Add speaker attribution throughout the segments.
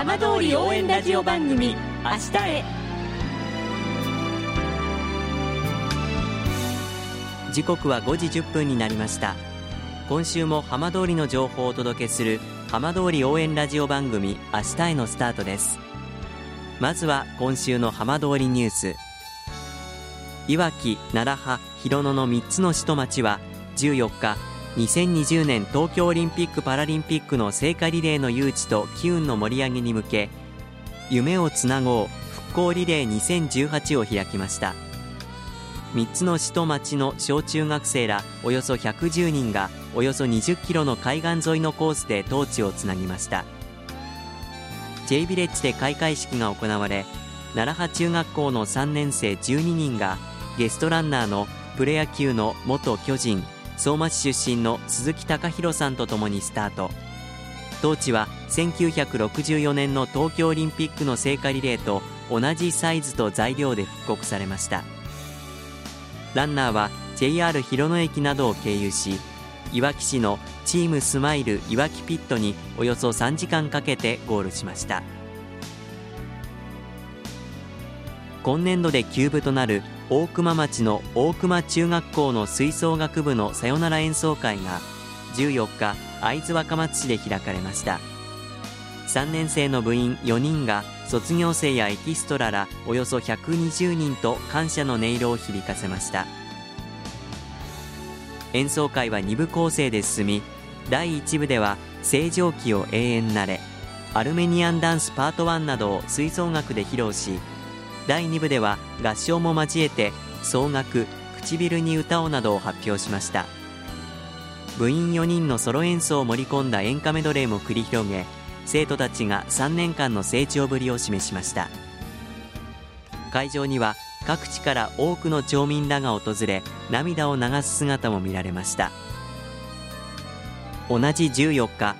Speaker 1: 浜通り応援ラジオ番組「明日へ」
Speaker 2: 時刻は5時1分になりました。今週も浜通りの情報をお届けする浜通り応援ラジオ番組「明日へ」のスタートです。まずは今週の浜通りニュース。いわき、楢葉、広野の3つの市と町は14日2020年東京オリンピック・パラリンピックの聖火リレーの誘致と機運の盛り上げに向け夢をつなごう復興リレー2018を開きました。3つの市と町の小中学生らおよそ110人がおよそ20キロの海岸沿いのコースでトーチをつなぎました。J ビレッジで開会式が行われ楢葉中学校の3年生12人がゲストランナーのプロ野球の元巨人相馬市出身の鈴木貴弘さんとともにスタート。トーチは1964年の東京オリンピックの聖火リレーと同じサイズと材料で復刻されました。ランナーは JR 広野駅などを経由しいわき市のチームスマイルいわきピットにおよそ3時間かけてゴールしました。今年度で休部となる大熊町の大熊中学校の吹奏楽部のさよなら演奏会が14日会津若松市で開かれました。3年生の部員4人が卒業生やエキストラらおよそ120人と感謝の音色を響かせました。演奏会は2部構成で進み第1部では「正常期を永遠なれ」アルメニアンダンスパート1などを吹奏楽で披露し第2部では合唱も交えて総楽唇に歌をなどを発表しました。部員4人のソロ演奏を盛り込んだ演歌メドレーも繰り広げ生徒たちが3年間の成長ぶりを示しました。会場には各地から多くの町民らが訪れ涙を流す姿も見られました。同じ14日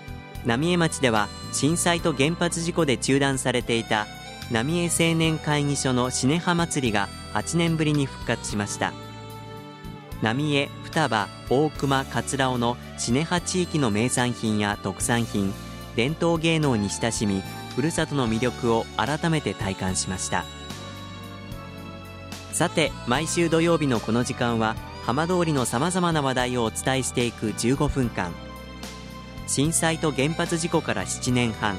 Speaker 2: 浪江町では震災と原発事故で中断されていた浪江青年会議所のシネハ祭りが8年ぶりに復活しました。浪江、双葉、大熊、桂尾のシネハ地域の名産品や特産品伝統芸能に親しみふるさとの魅力を改めて体感しました。さて毎週土曜日のこの時間は浜通りのさまざまな話題をお伝えしていく15分間。震災と原発事故から7年半。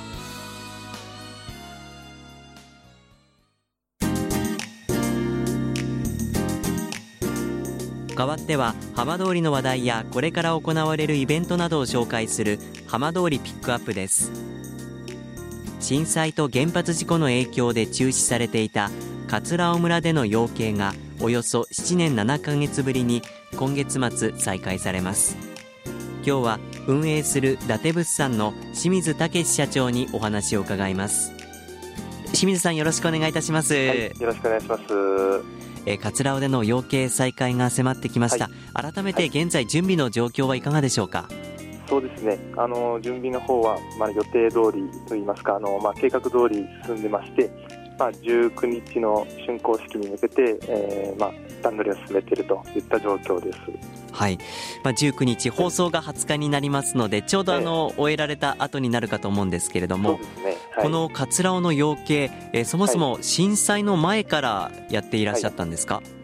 Speaker 2: 代わっては浜通りの話題やこれから行われるイベントなどを紹介する浜通りピックアップです。震災と原発事故の影響で中止されていた桂尾村での養鶏がおよそ7年7ヶ月ぶりに今月末再開されます。今日は運営する伊達物産の清水武社長にお話を伺います。清水さんよろしくお願いいたします、はい、
Speaker 3: よろしくお願いします。
Speaker 2: えー、桂尾での養鶏再開が迫ってきました、はい、改めて現在準備の状況はいかがでしょうか、
Speaker 3: そうですね。あの準備の方は、まあ、予定通りといいますかあの、まあ、計画通り進んでましてまあ、19日の竣工式に向けて、えーまあ、段取りを進めているといった状況です。
Speaker 2: はい、まあ、19日放送が20日になりますのでちょうどあの、終えられた後になるかと思うんですけれども、ねはい、この桂尾の養鶏、えー、そもそも震災の前からやっていらっしゃったんですか、はい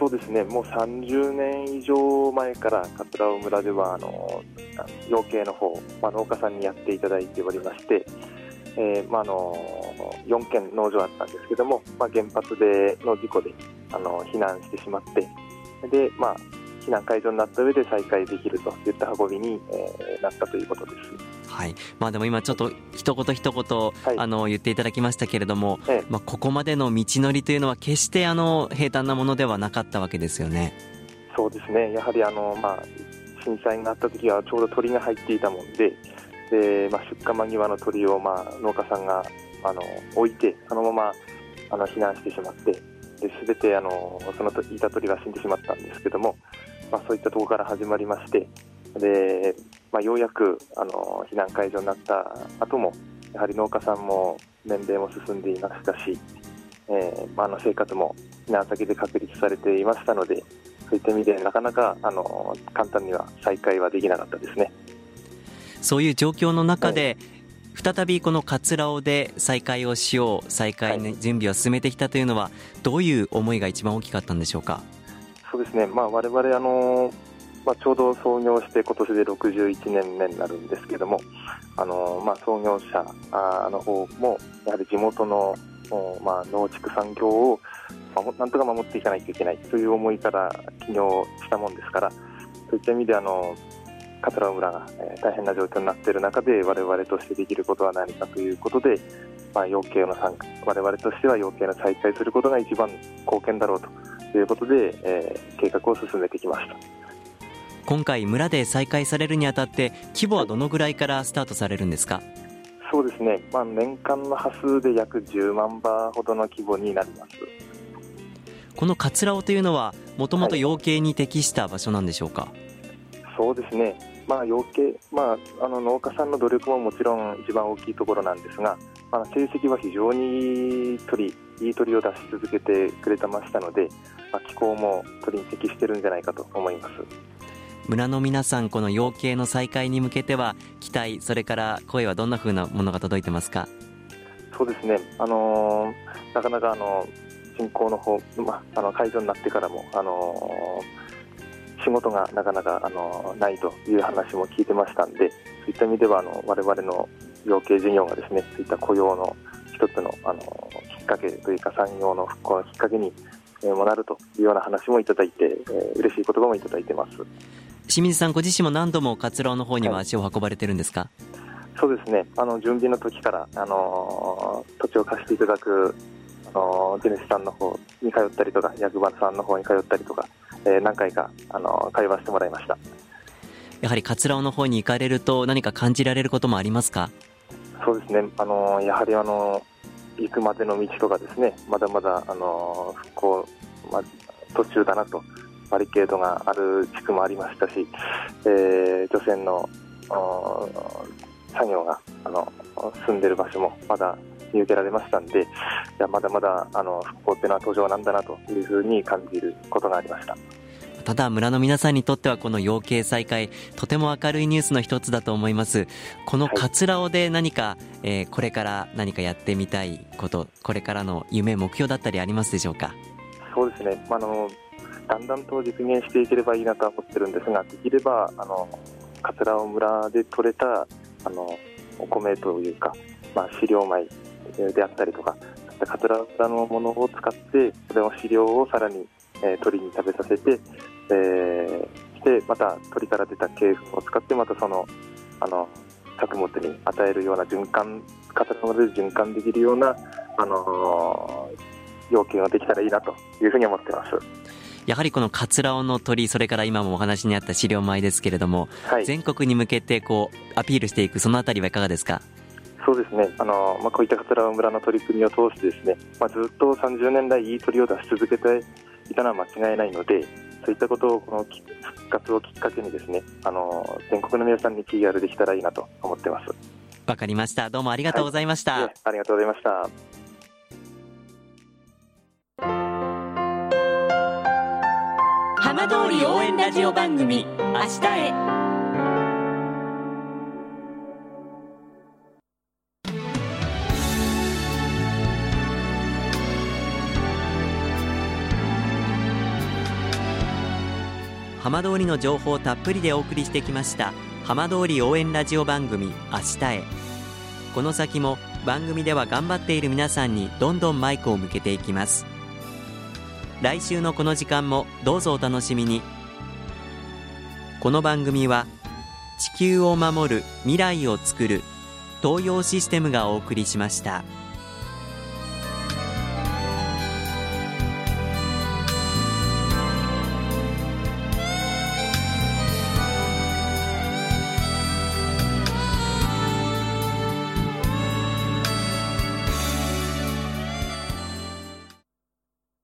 Speaker 3: そうですね、もう30年以上前から桂尾村ではあの養鶏の方、まあ、農家さんにやっていただいておりまして、えーまあ、あの4件農場あったんですけども、まあ、原発での事故であの避難してしまってで、まあ、避難解除になった上で再開できるといった運びに、えー、なったということです。
Speaker 2: はい。まあ、でも今ちょっと一言一言、はい、あの言っていただきましたけれども、ええ、まあ、ここまでの道のりというのは決してあの平坦なものではなかったわけですよね。
Speaker 3: そうですね。やはりあの、まあ、震災があった時はちょうど鳥が入っていたもんでで、まあ、出荷間際の鳥を、まあ、農家さんがあの置いてそのままあの避難してしまってですべてあのそのいた鳥が死んでしまったんですけども、まあ、そういったところから始まりましてで、まあ、ようやくあの避難解除になった後もやはり農家さんも年齢も進んでいましたし、えーまあ、あの生活も避難先で確立されていましたのでそういった意味でなかなかあの簡単には再開はできなかったですね。
Speaker 2: そういう状況の中で、はい、再びこの葛尾で再開をしよう再開の準備を進めてきたというのは、はい、どういう思いが一番大きかったんでしょうか？
Speaker 3: そうですね、まあ、我々あのまあ、ちょうど創業して今年で61年目になるんですけども、あのまあ、創業者の方もやはり地元の、まあ、農畜産業をなんとか守っていかないといけないという思いから起業したもんですからそういった意味であの桂村が、大変な状況になっている中で我々としてできることは何かということで、まあ、養鶏の参加我々としては養鶏の再開することが一番貢献だろうということで、えー、計画を進めてきました。
Speaker 2: 今回村で再開されるにあたって規模はどのぐらいからスタートされるんですか、
Speaker 3: そうですね、まあ、年間の波数で約10万羽ほどの規模になります。
Speaker 2: この桂尾というのはもともと養鶏に適した場所なんでしょうか、はい、
Speaker 3: そうですね、まあ、養鶏、まあ、あの農家さんの努力ももちろん一番大きいところなんですが、まあ、成績は非常に鳥いい鳥を出し続けてくれてましたので、まあ、気候も鳥に適してるんじゃないかと思います
Speaker 2: 村の皆さんこの養鶏の再開に向けては期待それから声はどんなふうなものが届いてますか？
Speaker 3: そうですね、あのー、なかなかあの進行の方、まあ、あの解除になってからも、あのー、仕事がなかなか、あのー、ないという話も聞いてましたんで、そういった意味ではあの我々の養鶏事業がですねそういった雇用の一つの、あの、きっかけというか産業の復興のきっかけにもなるというような話もいただいて、えー、嬉しい言葉もいただいてます。
Speaker 2: 清水さんご自身も何度も桂の方には足を運ばれてるんですか、はい、
Speaker 3: そうですね。あの準備の時から、あの土地を貸していただくあの地主さんの方に通ったりとか役場さんの方に通ったりとか、えー、何回かあの会話してもらいました。
Speaker 2: やはり桂尾の方に行かれると何か感じられることもありますか？
Speaker 3: そうですね。あのやはりあの行くまでの道とかですね。まだまだあの復興、まあ、途中だなとバリケードがある地区もありましたし、えー、除染の作業があの住んでる場所もまだ見受けられましたんで、いやまだまだあの復興っていうのは途上なんだなというふうに感じることがありました。
Speaker 2: ただ村の皆さんにとってはこの養鶏再開とても明るいニュースの一つだと思います。この桂尾で何か、はい、えー、これから何かやってみたいことこれからの夢目標だったりありますでしょうか？
Speaker 3: そうですね、まあのだんだんと実現していければいいなとは思ってるんですができればあの桂尾村で採れたあのお米というか、まあ、飼料米であったりとか、桂浦のものを使って、それの飼料をさらに、えー、鳥に食べさせて、えー、してまた鳥から出た鶏粉を使って、またそのあの作物に与えるような循環、桂尾村で循環できるような、あのー、要件ができたらいいなというふうに思ってます。
Speaker 2: やはりこの桂尾の鳥それから今もお話にあった飼料米ですけれども、はい、全国に向けてこうアピールしていくそのあたりはいかがですか？
Speaker 3: そうですね、あのまあ、こういった桂尾村の取り組みを通してですね、まあ、ずっと30年来いい鳥を出し続けていたのは間違いないので、そういったことをこの復活をきっかけにですね、あの全国の皆さんに PR できたらいいなと思ってます。
Speaker 2: わかりました。どうもありがとうございました。はい、
Speaker 3: ありがとうございました。
Speaker 1: 通り応援ラジオ番組明日へ。
Speaker 2: 浜通りの情報をたっぷりでお送りしてきました浜通り応援ラジオ番組明日へ。この先も番組では頑張っている皆さんにどんどんマイクを向けていきます。来週のこの時間もどうぞお楽しみにこの番組は地球を守る未来をつくる東洋システムがお送りしました。